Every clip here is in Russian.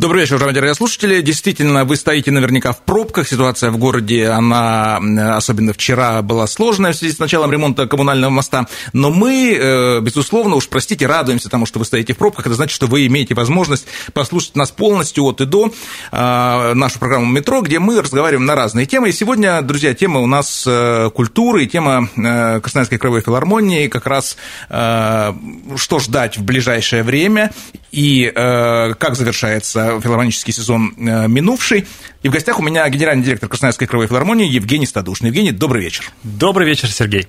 Добрый вечер, уважаемые радиослушатели. Действительно, вы стоите наверняка в пробках. Ситуация в городе, она, особенно вчера, была сложная в связи с началом ремонта коммунального моста. Но мы, э, безусловно, уж простите, радуемся тому, что вы стоите в пробках. Это значит, что вы имеете возможность послушать нас полностью от и до, э, нашу программу «Метро», где мы разговариваем на разные темы. И сегодня, друзья, тема у нас э, культуры, тема Красноярской краевой филармонии, как раз что ждать в ближайшее время и как завершается филармонический сезон э, минувший. И в гостях у меня генеральный директор Красноярской краевой филармонии Евгений Стадушный. Евгений, добрый вечер. Добрый вечер, Сергей.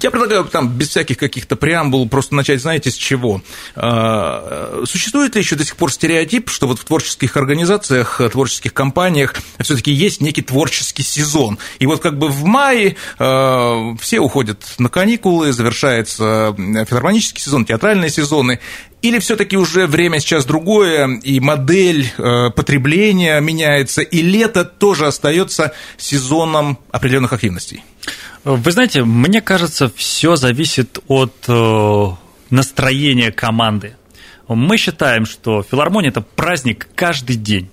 Я предлагаю там без всяких каких-то преамбул просто начать, знаете, с чего? А, существует ли еще до сих пор стереотип, что вот в творческих организациях, творческих компаниях все-таки есть некий творческий сезон? И вот как бы в мае все уходят на каникулы, завершается филармонический сезон, театральные сезоны, или все-таки уже время сейчас другое, и модель э, потребления меняется, и лето тоже остается сезоном определенных активностей? Вы знаете, мне кажется, все зависит от э, настроения команды. Мы считаем, что филармония – это праздник каждый день.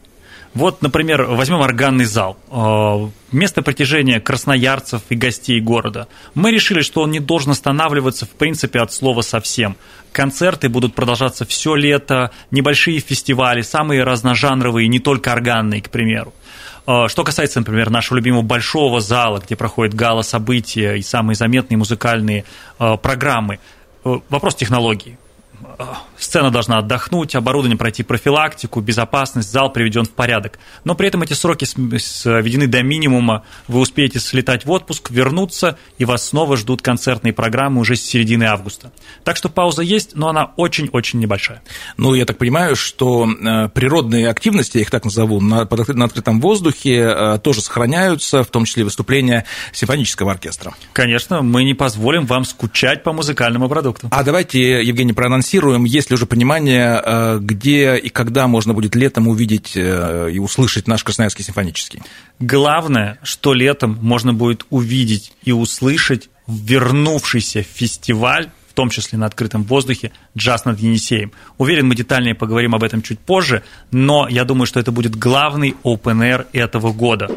Вот, например, возьмем органный зал, э, место притяжения красноярцев и гостей города. Мы решили, что он не должен останавливаться, в принципе, от слова совсем. Концерты будут продолжаться все лето, небольшие фестивали, самые разножанровые, не только органные, к примеру. А, что касается, например, нашего любимого большого зала, где проходят гала-события и самые заметные музыкальные а, программы, э, вопрос технологии. Сцена должна отдохнуть, оборудование пройти профилактику, безопасность, зал приведен в порядок. Но при этом эти сроки сведены до минимума. Вы успеете слетать в отпуск, вернуться, и вас снова ждут концертные программы уже с середины августа. Так что пауза есть, но она очень-очень небольшая. Ну, я так понимаю, что э, природные активности, я их так назову, на, на открытом воздухе э, тоже сохраняются, в том числе выступления симфонического оркестра. Конечно, мы не позволим вам скучать по музыкальному продукту. А давайте, Евгений, проанонсируем, есть ли уже понимание, э, где и когда можно будет летом увидеть э, и услышать наш Красноярский симфонический? Главное, что летом можно будет увидеть и услышать вернувшийся фестиваль в том числе на открытом воздухе, джаз над Енисеем. Уверен, мы детальнее поговорим об этом чуть позже, но я думаю, что это будет главный open air этого года.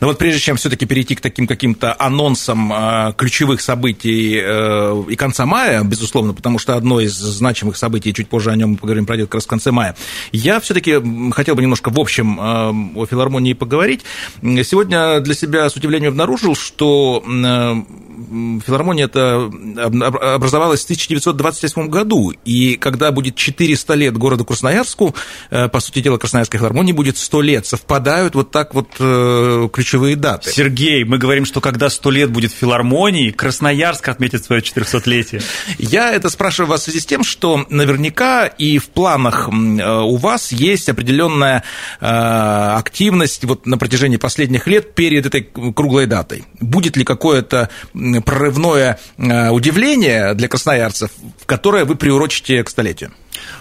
Но вот прежде чем все-таки перейти к таким каким-то анонсам э, ключевых событий э, и конца мая, безусловно, потому что одно из значимых событий, чуть позже о нем мы поговорим, пройдет как раз в конце мая, я все-таки хотел бы немножко в общем э, о филармонии поговорить. Сегодня для себя с удивлением обнаружил, что филармония это образовалась в 1928 году, и когда будет 400 лет городу Красноярску, по сути дела, Красноярской филармонии будет 100 лет, совпадают вот так вот ключевые даты. Сергей, мы говорим, что когда сто лет будет филармонии, Красноярск отметит свое 400-летие. Я это спрашиваю вас в связи с тем, что наверняка и в планах э, у вас есть определенная э, активность вот на протяжении последних лет перед этой круглой датой. Будет ли какое-то прорывное э, удивление для красноярцев, которое вы приурочите к столетию?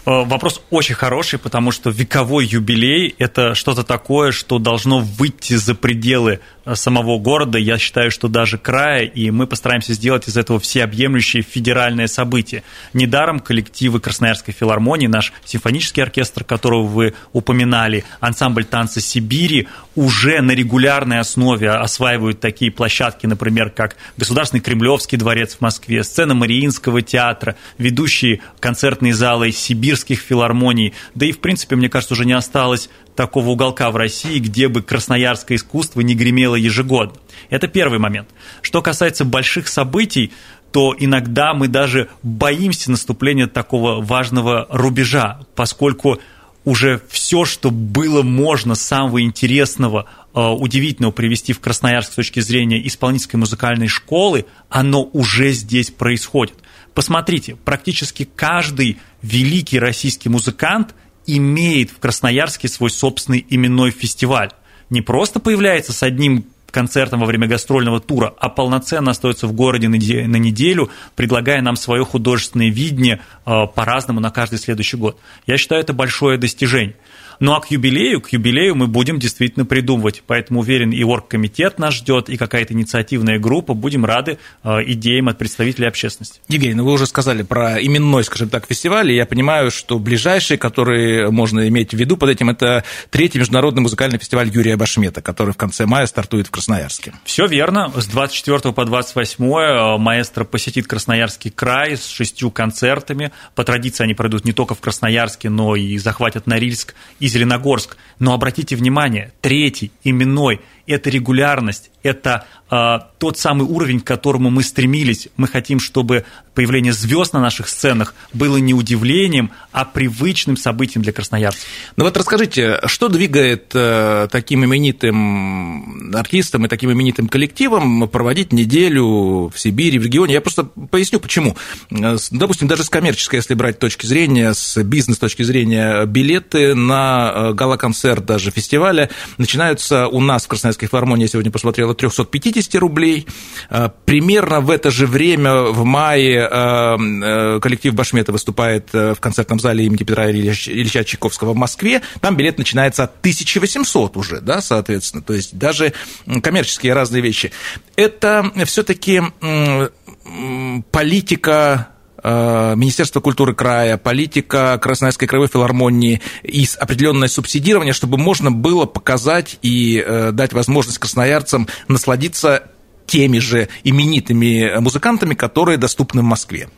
Э, вопрос очень хороший, потому что вековой юбилей – это что-то такое, что должно выйти за пределы э, самого города, я считаю, что даже края, и мы постараемся сделать из этого всеобъемлющее федеральное событие. Недаром коллективы Красноярской филармонии, наш симфонический оркестр, которого вы упоминали, ансамбль танца Сибири уже на регулярной основе осваивают такие площадки, например, как Государственный Кремлевский дворец в Москве, сцена Мариинского театра, ведущие концертные залы сибирских филармоний, да и, в принципе, мне кажется, уже не осталось такого уголка в России, где бы красноярское искусство не гремело ежегодно. Это первый момент. Что касается больших событий, то иногда мы даже боимся наступления такого важного рубежа, поскольку уже все, что было можно самого интересного, э, удивительного привести в Красноярск с точки зрения исполнительской музыкальной школы, оно уже здесь происходит. Посмотрите, практически каждый великий российский музыкант имеет в Красноярске свой собственный именной фестиваль. не просто появляется с одним концертом во время гастрольного тура, а полноценно остается в городе на неделю, предлагая нам свое художественное видение э, по-разному на каждый следующий год. Я считаю, это большое достижение. Ну а к юбилею, к юбилею мы будем действительно придумывать. Поэтому уверен, и оргкомитет нас ждет, и какая-то инициативная группа. Будем рады э, идеям от представителей общественности. Евгений, ну вы уже сказали про именной, скажем так, фестиваль. И я понимаю, что ближайший, который можно иметь в виду под этим, это третий международный музыкальный фестиваль Юрия Башмета, который в конце мая стартует в Красноярске. Все верно. С 24 по 28 э, маэстро посетит Красноярский край с шестью концертами. По традиции они пройдут не только в Красноярске, но и захватят Норильск и Зеленогорск. Но обратите внимание, третий, именной, это регулярность, это э, тот самый уровень, к которому мы стремились. Мы хотим, чтобы появление звезд на наших сценах было не удивлением, а привычным событием для красноярцев. Ну вот расскажите, что двигает э, таким именитым артистам и таким именитым коллективом проводить неделю в Сибири, в регионе? Я просто поясню, почему. Э, допустим, даже с коммерческой, если брать точки зрения, с бизнес точки зрения, билеты на э, гала-концерт даже фестиваля начинаются у нас в Красноярской филармонии я сегодня посмотрел, от 350 рублей. Э, примерно в это же время, в мае, э, э, коллектив Башмета выступает в концертном зале имени Петра Ильича Чайковского в Москве. Там билет начинается от 1800 уже, да, соответственно. То есть даже коммерческие разные вещи. Это все-таки политика Э, Министерство культуры края, политика Красноярской краевой филармонии и определенное субсидирование, чтобы можно было показать и э, дать возможность красноярцам насладиться теми же именитыми музыкантами, которые доступны в Москве.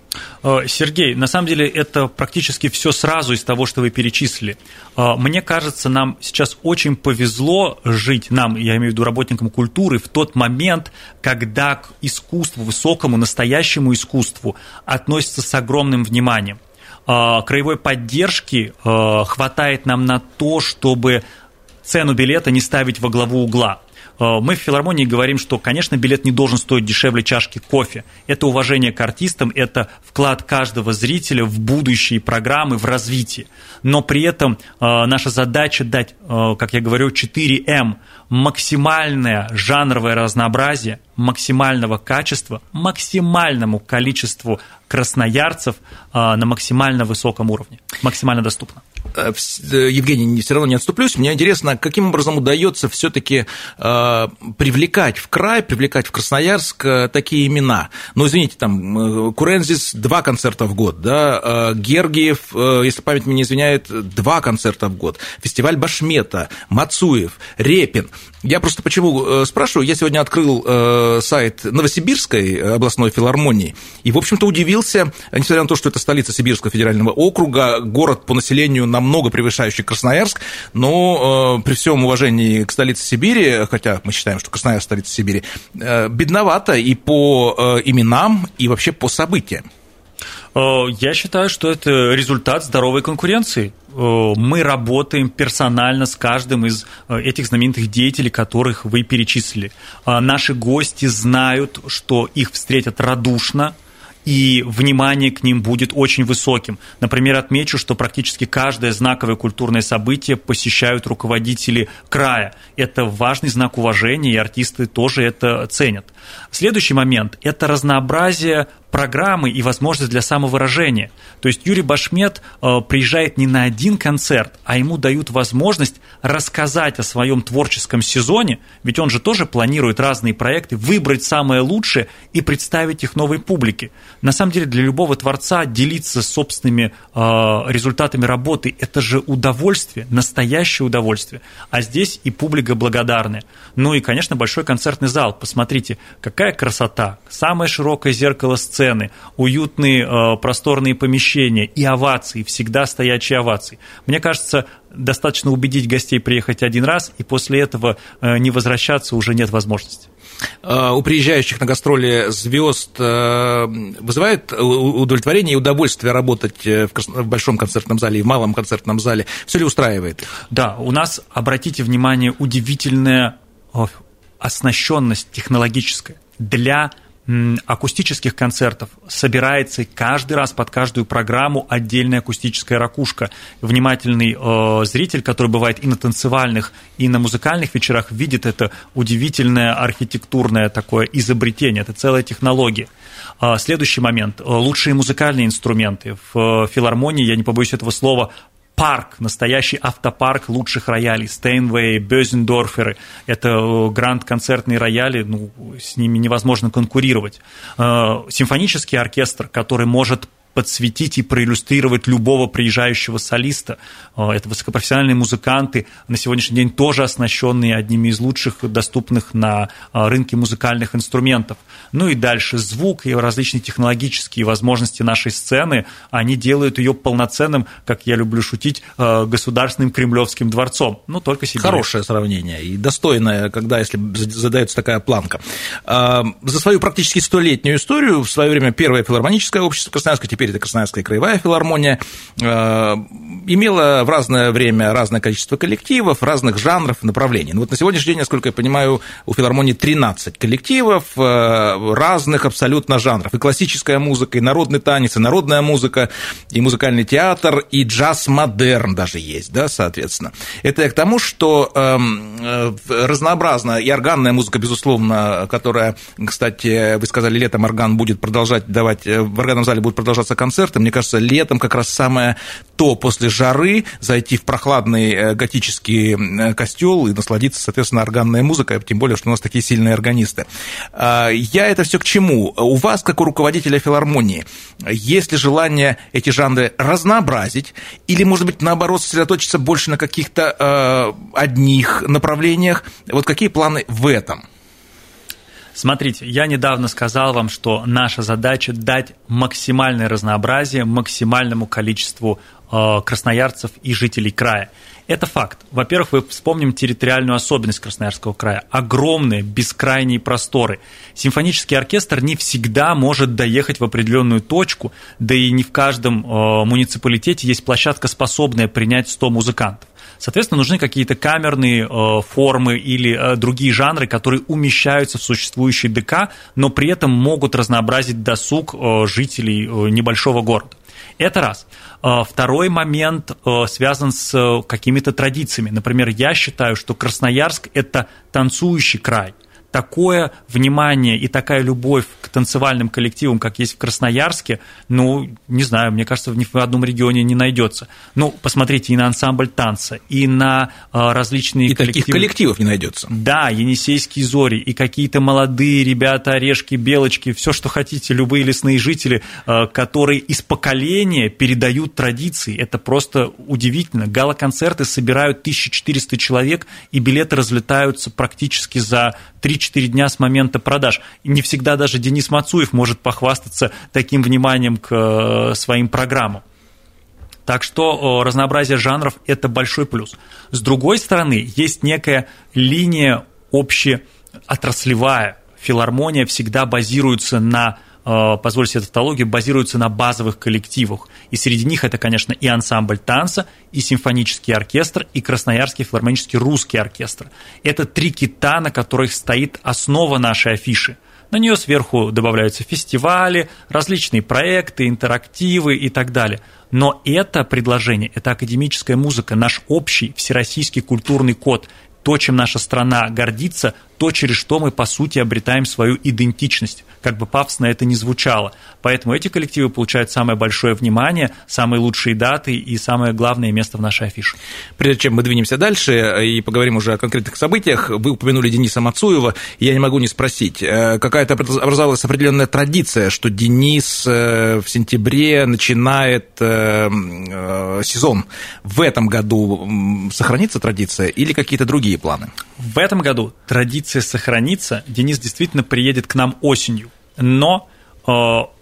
Э, Сергей, на самом деле это практически все сразу из того, что вы перечислили. Э, мне кажется, нам сейчас очень повезло жить, нам, я имею в виду работникам культуры, в тот момент, когда к искусству, высокому, настоящему искусству относятся с огромным вниманием. Э, краевой поддержки хватает нам на то, чтобы цену билета не ставить во главу угла. Э, мы в филармонии говорим, что, конечно, билет не должен стоить дешевле чашки кофе. Это уважение к артистам, это вклад каждого зрителя в будущие программы, в развитие. Но при этом э, наша задача дать, э, как я говорю, 4М – максимальное жанровое разнообразие, максимального качества, максимальному количеству красноярцев на максимально высоком уровне, максимально доступно. Э, э, Евгений, все равно не отступлюсь. Мне интересно, каким образом удается все-таки э, привлекать в край, привлекать в Красноярск такие имена. Ну, извините, там Курензис два концерта в год, да, Гергиев, если память меня не извиняет, два концерта в год, фестиваль Башмета, Мацуев, Репин. Я просто почему спрашиваю, я сегодня открыл сайт Новосибирской областной филармонии и, в общем-то, удивился, несмотря на то, что это столица Сибирского федерального округа, город по населению намного превышающий Красноярск, но э, при всем уважении к столице Сибири, хотя мы считаем, что Красноярск столица Сибири, э, бедновато и по э, именам, и вообще по событиям. Э, я считаю, что это результат здоровой конкуренции. Э, мы работаем персонально с каждым из э, этих знаменитых деятелей, которых вы перечислили. Наши гости знают, что их встретят радушно, и внимание к ним будет очень высоким. Например, отмечу, что практически каждое знаковое культурное событие посещают руководители края. Это важный знак уважения, и артисты тоже это ценят. Следующий момент – это разнообразие программы и возможность для самовыражения. То есть Юрий Башмет э, приезжает не на один концерт, а ему дают возможность рассказать о своем творческом сезоне, ведь он же тоже планирует разные проекты, выбрать самое лучшее и представить их новой публике. На самом деле для любого творца делиться собственными э, результатами работы – это же удовольствие, настоящее удовольствие. А здесь и публика благодарная. Ну и, конечно, большой концертный зал. Посмотрите, какая красота. Самое широкое зеркало сцены, уютные э, просторные помещения и овации, всегда стоячие овации. Мне кажется, достаточно убедить гостей приехать один раз, и после этого э, не возвращаться уже нет возможности. Э, у приезжающих на гастроли звезд вызывает удовлетворение и удовольствие работать в большом концертном зале и в малом концертном зале? Все ли устраивает? Да, у нас, обратите внимание, удивительная оснащенность технологическая для акустических концертов собирается каждый раз под каждую программу отдельная акустическая ракушка. Внимательный э, зритель, который бывает и на танцевальных, и на музыкальных вечерах, видит это удивительное архитектурное такое изобретение, это целая технология. Э, следующий момент. Лучшие музыкальные инструменты. В э, филармонии, я не побоюсь этого слова, парк, настоящий автопарк лучших роялей, Стейнвей, Бёзендорферы, это э, гранд-концертные рояли, ну, с ними невозможно конкурировать. Э, симфонический оркестр, который может подсветить и проиллюстрировать любого приезжающего солиста. Э, это высокопрофессиональные музыканты, на сегодняшний день тоже оснащенные одними из лучших доступных на э, рынке музыкальных инструментов. Ну и дальше звук и различные технологические возможности нашей сцены, они делают ее полноценным, как я люблю шутить, э, государственным кремлевским дворцом. Ну, только себе. Хорошее сравнение и достойное, когда, если задается такая планка. За свою практически столетнюю историю в свое время первое филармоническое общество Красноярска, теперь теперь это Красноярская краевая филармония, э, имела в разное время разное количество коллективов, разных жанров, направлений. Ну, вот на сегодняшний день, насколько я понимаю, у филармонии 13 коллективов э, разных абсолютно жанров. И классическая музыка, и народный танец, и народная музыка, и музыкальный театр, и джаз-модерн даже есть, да, соответственно. Это я к тому, что эм, э, разнообразная и органная музыка, безусловно, которая, кстати, вы сказали, летом орган будет продолжать давать, в органном зале будет продолжаться концерты. Мне кажется, летом как раз самое то после жары зайти в прохладный э, готический э, костел и насладиться, соответственно, органной музыкой, тем более, что у нас такие сильные органисты. А, я это все к чему? У вас, как у руководителя филармонии, есть ли желание эти жанры разнообразить или, может быть, наоборот, сосредоточиться больше на каких-то э, одних направлениях? Вот какие планы в этом? Смотрите, я недавно сказал вам, что наша задача дать максимальное разнообразие максимальному количеству э, красноярцев и жителей края. Это факт. Во-первых, вы вспомним территориальную особенность Красноярского края. Огромные, бескрайние просторы. Симфонический оркестр не всегда может доехать в определенную точку, да и не в каждом э, муниципалитете есть площадка, способная принять 100 музыкантов. Соответственно, нужны какие-то камерные э, формы или э, другие жанры, которые умещаются в существующий ДК, но при этом могут разнообразить досуг э, жителей небольшого города. Это раз. Второй момент связан с какими-то традициями. Например, я считаю, что Красноярск – это танцующий край – такое внимание и такая любовь к танцевальным коллективам, как есть в Красноярске, ну, не знаю, мне кажется, ни в одном регионе не найдется. Ну, посмотрите и на ансамбль танца, и на а, различные и коллективы. таких коллективов не найдется. Да, Енисейские зори, и какие-то молодые ребята, орешки, белочки, все, что хотите, любые лесные жители, а, которые из поколения передают традиции. Это просто удивительно. Гала-концерты собирают 1400 человек, и билеты разлетаются практически за 3-4 дня с момента продаж. И не всегда даже Денис Мацуев может похвастаться таким вниманием к э, своим программам. Так что разнообразие жанров – это большой плюс. С другой стороны, есть некая линия общеотраслевая. Филармония всегда базируется на Э, позвольте себе тавтологию, базируются на базовых коллективах. И среди них это, конечно, и ансамбль танца, и симфонический оркестр, и Красноярский филармонический русский оркестр. Это три кита, на которых стоит основа нашей афиши. На нее сверху добавляются фестивали, различные проекты, интерактивы и так далее. Но это предложение, это академическая музыка, наш общий всероссийский культурный код, то, чем наша страна гордится, то, через что мы, по сути, обретаем свою идентичность, как бы пафосно это ни звучало. Поэтому эти коллективы получают самое большое внимание, самые лучшие даты и самое главное место в нашей афише. Прежде чем мы двинемся дальше и поговорим уже о конкретных событиях, вы упомянули Дениса Мацуева, я не могу не спросить, э, какая-то образовалась определенная традиция, что Денис э, в сентябре начинает э, сезон. В этом году сохранится традиция или какие-то другие планы? В этом году традиция традиция сохранится. Денис действительно приедет к нам осенью. Но э,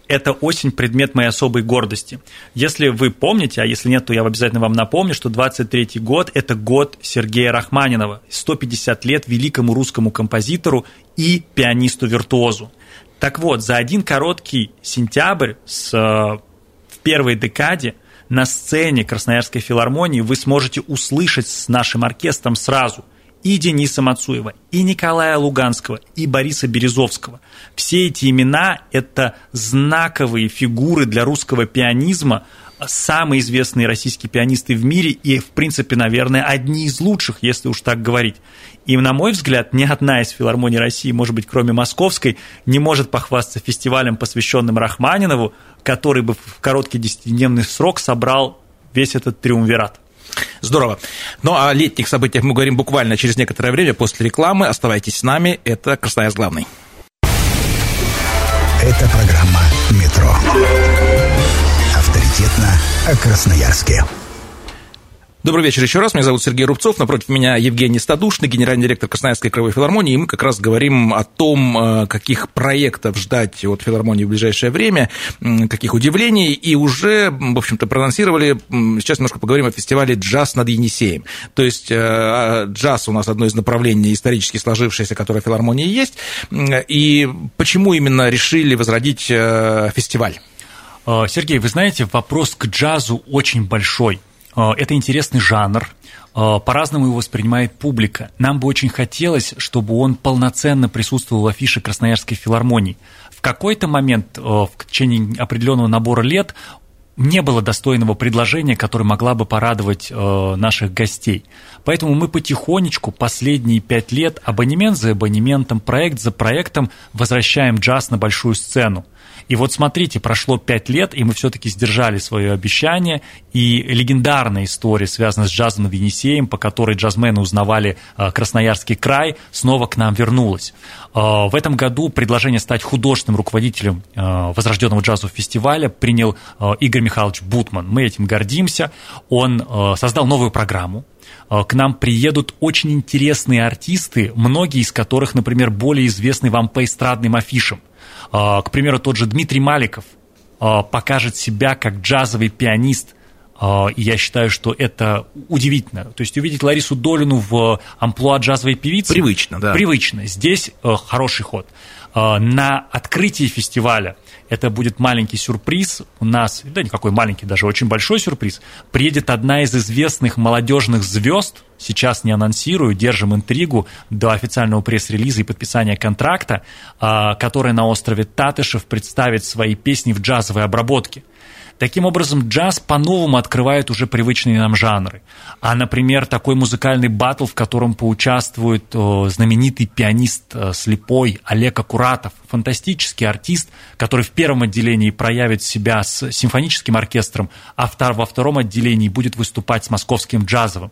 эта осень предмет моей особой гордости. Если вы помните, а если нет, то я обязательно вам напомню, что 23-й год – это год Сергея Рахманинова, 150 лет великому русскому композитору и пианисту-виртуозу. Так вот, за один короткий сентябрь с, э, в первой декаде на сцене Красноярской филармонии вы сможете услышать с нашим оркестром сразу – и Дениса Мацуева, и Николая Луганского, и Бориса Березовского. Все эти имена – это знаковые фигуры для русского пианизма, самые известные российские пианисты в мире и, в принципе, наверное, одни из лучших, если уж так говорить. И, на мой взгляд, ни одна из филармоний России, может быть, кроме московской, не может похвастаться фестивалем, посвященным Рахманинову, который бы в короткий десятидневный срок собрал весь этот триумвират. Здорово. Ну, о летних событиях мы говорим буквально через некоторое время после рекламы. Оставайтесь с нами. Это Красноярск главный. Это программа «Метро». Авторитетно о Красноярске. Добрый вечер еще раз. Меня зовут Сергей Рубцов. Напротив меня Евгений Стадушный, генеральный директор Красноярской краевой филармонии. И мы как раз говорим о том, э, каких проектов ждать от филармонии в ближайшее время, каких удивлений. И уже, в общем-то, проанонсировали. Сейчас немножко поговорим о фестивале «Джаз над Енисеем». То есть э, а, джаз у нас одно из направлений исторически сложившееся, которое в филармонии есть. И почему именно решили возродить э, фестиваль? Сергей, вы знаете, вопрос к джазу очень большой. Э, это интересный жанр, э, по-разному его воспринимает публика. Нам бы очень хотелось, чтобы он полноценно присутствовал в афише Красноярской филармонии. В какой-то момент, э, в течение определенного набора лет, не было достойного предложения, которое могла бы порадовать э, наших гостей. Поэтому мы потихонечку последние пять лет абонемент за абонементом, проект за проектом возвращаем джаз на большую сцену. И вот смотрите, прошло пять лет, и мы все-таки сдержали свое обещание, и легендарная история, связанная с джазом над Енисеем, по которой джазмены узнавали э, Красноярский край, снова к нам вернулась. Э, в этом году предложение стать художественным руководителем э, возрожденного джазового фестиваля принял Игорь Михайлович Бутман. Мы этим гордимся. Он создал новую программу, к нам приедут очень интересные артисты, многие из которых, например, более известны вам по эстрадным афишам – а, к примеру, тот же Дмитрий Маликов а, покажет себя как джазовый пианист, а, я считаю, что это удивительно. То есть увидеть Ларису Долину в амплуа джазовой певицы... Привычно, да. Привычно. Здесь хороший ход. На открытии фестиваля это будет маленький сюрприз. У нас, да никакой маленький, даже очень большой сюрприз. Приедет одна из известных молодежных звезд, сейчас не анонсирую, держим интригу до официального пресс-релиза и подписания контракта, а, которая на острове Татышев представит свои песни в джазовой обработке – Таким образом, джаз по-новому открывает уже привычные нам жанры. А, например, такой музыкальный батл, в котором поучаствует знаменитый пианист э, слепой Олег Акуратов, фантастический артист, который в первом отделении проявит себя с симфоническим оркестром, а во втором отделении будет выступать с московским джазовым.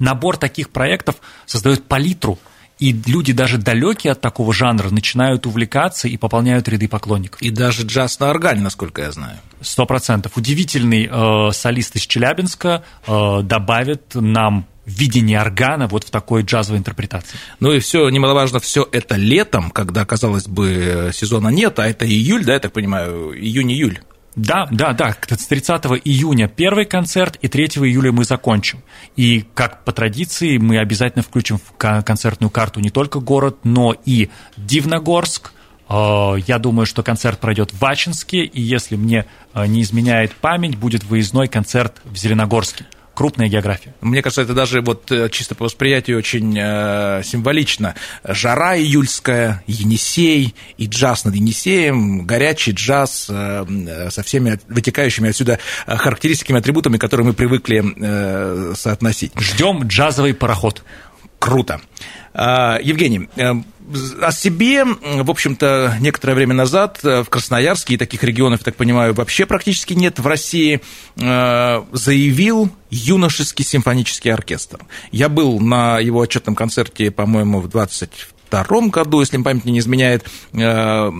Набор таких проектов создает палитру – и люди даже далекие от такого жанра начинают увлекаться и пополняют ряды поклонников. И даже джаз на органе, насколько я знаю. Сто процентов. Удивительный э, солист из Челябинска э, добавит нам видение органа вот в такой джазовой интерпретации. Ну и все, немаловажно, все это летом, когда, казалось бы, сезона нет, а это июль, да, я так понимаю, июнь-июль. Да, да, да. С 30 июня первый концерт, и 3 июля мы закончим. И, как по традиции, мы обязательно включим в концертную карту не только город, но и Дивногорск. Э, я думаю, что концерт пройдет в Ачинске, и если мне э, не изменяет память, будет выездной концерт в Зеленогорске крупная география. Мне кажется, это даже вот э, чисто по восприятию очень э, символично. Жара июльская, Енисей и джаз над Енисеем, горячий джаз э, со всеми вытекающими отсюда характеристиками, атрибутами, которые мы привыкли э, соотносить. Ждем джазовый пароход. Круто. А, Евгений, о себе, в общем-то, некоторое время назад э, в Красноярске, и таких регионов, так понимаю, вообще практически нет в России, э, заявил юношеский симфонический оркестр. Я был на его отчетном концерте, по-моему, в 22 году, если память не изменяет. Э,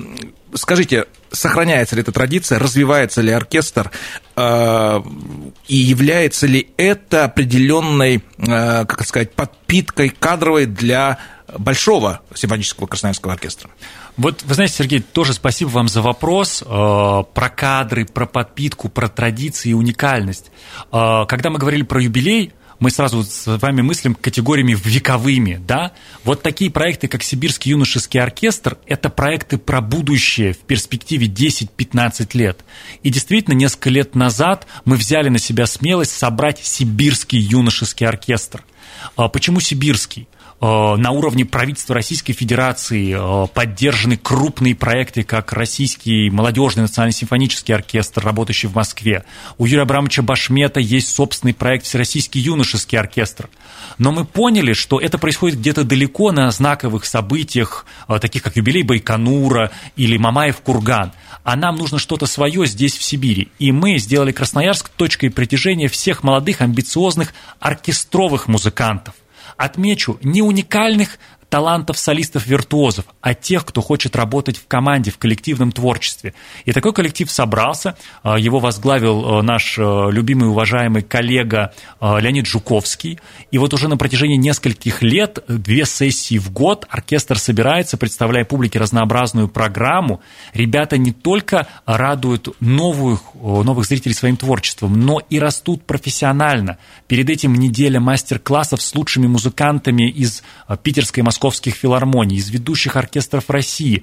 скажите, сохраняется ли эта традиция, развивается ли оркестр, и является ли это определенной, как сказать, подпиткой кадровой для большого симфонического красноярского оркестра. Вот, вы знаете, Сергей, тоже спасибо вам за вопрос э, про кадры, про подпитку, про традиции и уникальность. Э, когда мы говорили про юбилей, мы сразу с вами мыслим категориями вековыми, да? Вот такие проекты, как Сибирский юношеский оркестр, это проекты про будущее в перспективе 10-15 лет. И действительно, несколько лет назад мы взяли на себя смелость собрать Сибирский юношеский оркестр. А почему сибирский? Э, на уровне правительства Российской Федерации э, поддержаны крупные проекты, как Российский молодежный национальный симфонический оркестр, работающий в Москве. У Юрия Абрамовича Башмета есть собственный проект Всероссийский юношеский оркестр. Но мы поняли, что это происходит где-то далеко на знаковых событиях, э, таких как юбилей Байконура или Мамаев Курган. А нам нужно что-то свое здесь, в Сибири. И мы сделали Красноярск точкой притяжения всех молодых, амбициозных оркестровых музыкантов. Отмечу не уникальных талантов солистов-виртуозов, а тех, кто хочет работать в команде, в коллективном творчестве. И такой коллектив собрался, а, его возглавил а, наш а, любимый уважаемый коллега Леонид Жуковский. И вот уже на протяжении нескольких лет, две сессии в год, оркестр собирается, представляя публике разнообразную программу. Ребята не только радуют новых, новых зрителей своим творчеством, но и растут профессионально. Перед этим неделя мастер-классов с лучшими музыкантами из питерской и московской московских филармоний, из ведущих оркестров России.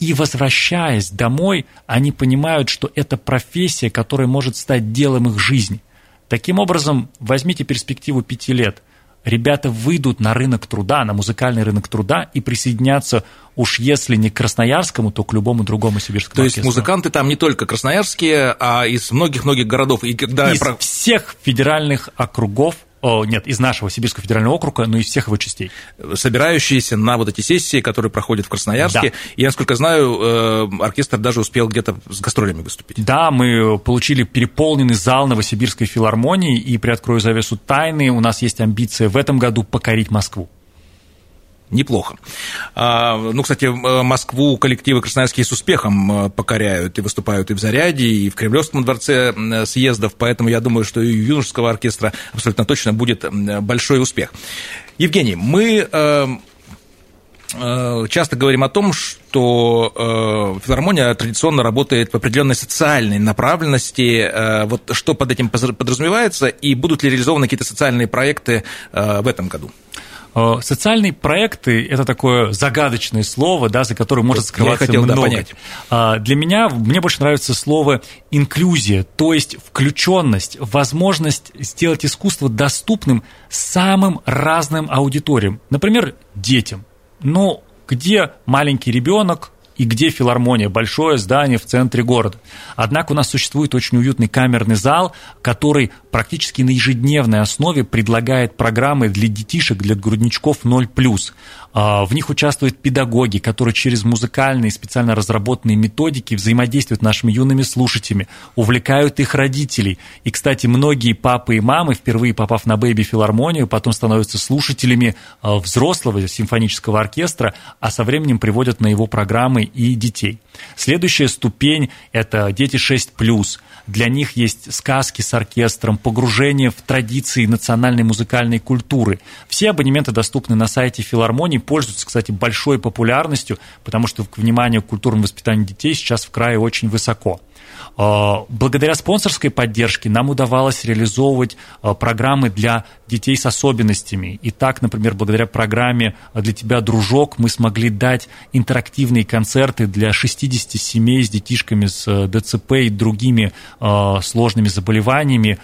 И возвращаясь домой, они понимают, что это профессия, которая может стать делом их жизни. Таким образом, возьмите перспективу пяти лет. Ребята выйдут на рынок труда, на музыкальный рынок труда и присоединятся уж если не к Красноярскому, то к любому другому сибирскому То есть оркестру. музыканты там не только красноярские, а из многих-многих городов. И когда из про... всех федеральных округов о, нет, из нашего Сибирского федерального округа, но из всех его частей. Собирающиеся на вот эти сессии, которые проходят в Красноярске. Да. И, насколько знаю, э, оркестр даже успел где-то с гастролями выступить. Да, мы получили переполненный зал Новосибирской филармонии, и, приоткрою завесу тайны, у нас есть амбиция в этом году покорить Москву неплохо. А, ну, кстати, Москву коллективы красноярские с успехом э, покоряют и выступают и в Заряде, и в Кремлевском дворце съездов, поэтому я думаю, что и у юношеского оркестра абсолютно точно будет большой успех. Евгений, мы э, э, часто говорим о том, что филармония традиционно работает в определенной социальной направленности. Вот что под этим подразумевается, и будут ли реализованы какие-то социальные проекты в этом году? Э, социальные проекты – это такое загадочное слово, да, за которым может скрываться Я хотел, много. Да, понять. А, для меня, мне больше нравится слово инклюзия, то есть включенность, возможность сделать искусство доступным самым разным аудиториям. Например, детям. Ну, где маленький ребенок и где филармония, большое здание в центре города. Однако у нас существует очень уютный камерный зал, который практически на ежедневной основе предлагает программы для детишек, для грудничков 0+. А, в них участвуют педагоги, которые через музыкальные специально разработанные методики взаимодействуют с нашими юными слушателями, увлекают их родителей. И, кстати, многие папы и мамы, впервые попав на бэйби-филармонию, потом становятся слушателями а, взрослого симфонического оркестра, а со временем приводят на его программы и детей. Следующая ступень – это дети 6+. Для них есть сказки с оркестром, погружение в традиции национальной музыкальной культуры. Все абонементы доступны на сайте филармонии, пользуются, кстати, большой популярностью, потому что внимание к культурному воспитанию детей сейчас в крае очень высоко. А, благодаря спонсорской поддержке нам удавалось реализовывать а, программы для детей с особенностями. И так, например, благодаря программе «Для тебя, дружок» мы смогли дать интерактивные концерты для 60 семей с детишками с э, ДЦП и другими а, сложными заболеваниями,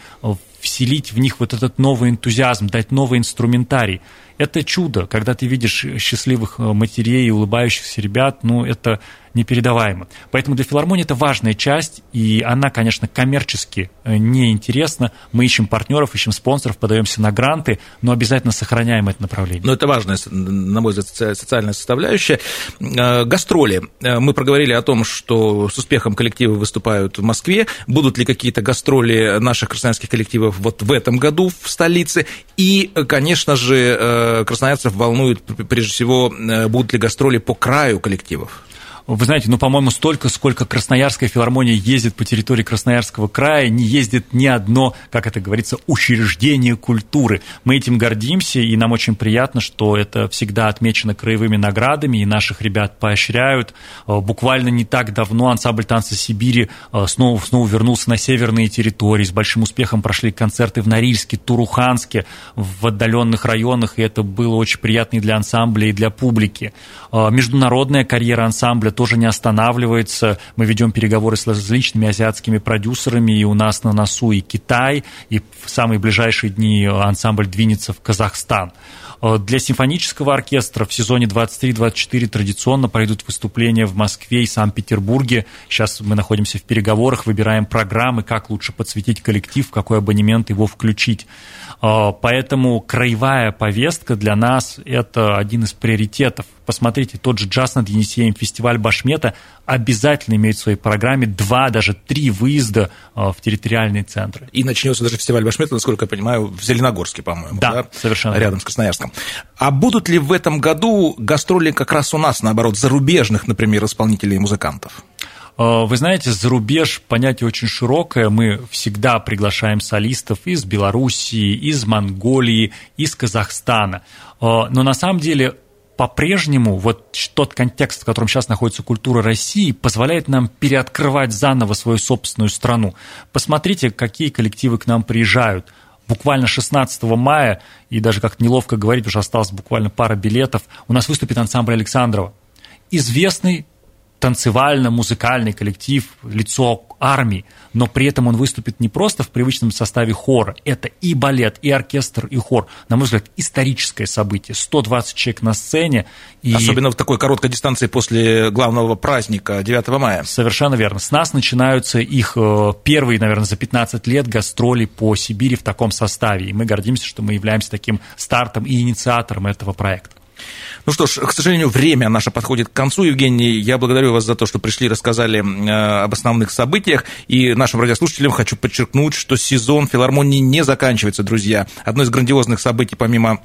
вселить в них вот этот новый энтузиазм, дать новый инструментарий. Это чудо, когда ты видишь счастливых э, матерей и улыбающихся ребят, ну, это непередаваемо. Поэтому для филармонии это важная часть, и она, конечно, коммерчески э, неинтересна. Мы ищем партнеров, ищем спонсоров, подаемся на гранты, но обязательно сохраняем это направление. Но это важная, на мой взгляд, социальная составляющая. Э, гастроли. Э, мы проговорили о том, что с успехом коллективы выступают в Москве. Будут ли какие-то гастроли наших красноярских коллективов вот в этом году в столице? И, конечно же, красноярцев волнует, прежде всего, будут ли гастроли по краю коллективов? Вы знаете, ну, по-моему, столько, сколько Красноярская филармония ездит по территории Красноярского края, не ездит ни одно, как это говорится, учреждение культуры. Мы этим гордимся, и нам очень приятно, что это всегда отмечено краевыми наградами, и наших ребят поощряют. Э, буквально не так давно ансамбль танца Сибири э, снова, снова вернулся на северные территории, с большим успехом прошли концерты в Норильске, Туруханске, в отдаленных районах, и это было очень приятно и для ансамбля, и для публики. Э, международная карьера ансамбля тоже не останавливается. Мы ведем переговоры с различными азиатскими продюсерами, и у нас на носу и Китай, и в самые ближайшие дни ансамбль двинется в Казахстан. Э, для симфонического оркестра в сезоне 23-24 традиционно пройдут выступления в Москве и Санкт-Петербурге. Сейчас мы находимся в переговорах, выбираем программы, как лучше подсветить коллектив, какой абонемент его включить. Э, поэтому краевая повестка для нас – это один из приоритетов. Посмотрите, тот же «Джаз над Енисеем», фестиваль Башмета обязательно имеет в своей программе два, даже три выезда э, в территориальные центры. И начнется даже фестиваль Башмета, насколько я понимаю, в Зеленогорске, по-моему. Да, да? совершенно. Рядом с Красноярском. А будут ли в этом году гастроли как раз у нас, наоборот, зарубежных, например, исполнителей и музыкантов? Э, вы знаете, за рубеж понятие очень широкое. Мы всегда приглашаем солистов из Белоруссии, из Монголии, из Казахстана. Э, но на самом деле по-прежнему вот тот контекст, в котором сейчас находится культура России, позволяет нам переоткрывать заново свою собственную страну. Посмотрите, какие коллективы к нам приезжают. Буквально 16 мая, и даже как неловко говорить, уже осталось буквально пара билетов, у нас выступит ансамбль Александрова. Известный танцевально-музыкальный коллектив, лицо армии, но при этом он выступит не просто в привычном составе хора, это и балет, и оркестр, и хор. На мой взгляд, историческое событие. 120 человек на сцене. И... Особенно в такой короткой дистанции после главного праздника 9 мая. Совершенно верно. С нас начинаются их э, первые, наверное, за 15 лет гастроли по Сибири в таком составе. И мы гордимся, что мы являемся таким стартом и инициатором этого проекта. Ну что ж, к сожалению, время наше подходит к концу. Евгений, я благодарю вас за то, что пришли, рассказали э, об основных событиях. И нашим радиослушателям хочу подчеркнуть, что сезон филармонии не заканчивается, друзья. Одно из грандиозных событий, помимо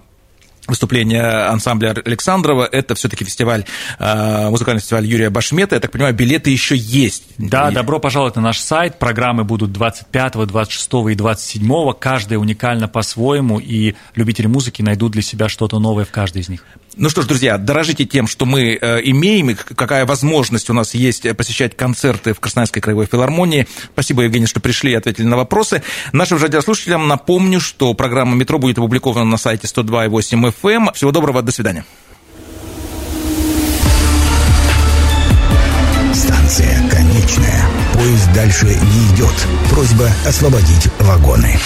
выступление ансамбля Александрова. Это все-таки фестиваль, э, музыкальный фестиваль Юрия Башмета. Я так понимаю, билеты еще есть. Да, и... добро пожаловать на наш сайт. Программы будут 25, 26 и 27. Каждая уникальна по-своему, и любители музыки найдут для себя что-то новое в каждой из них. Ну что ж, друзья, дорожите тем, что мы э, имеем, и какая возможность у нас есть посещать концерты в Красноярской краевой филармонии. Спасибо, Евгений, что пришли и ответили на вопросы. Нашим радиослушателям напомню, что программа «Метро» будет опубликована на сайте 102.8 FM. Эм. Всего доброго, до свидания. Станция конечная. Поезд дальше не идет. Просьба освободить вагоны.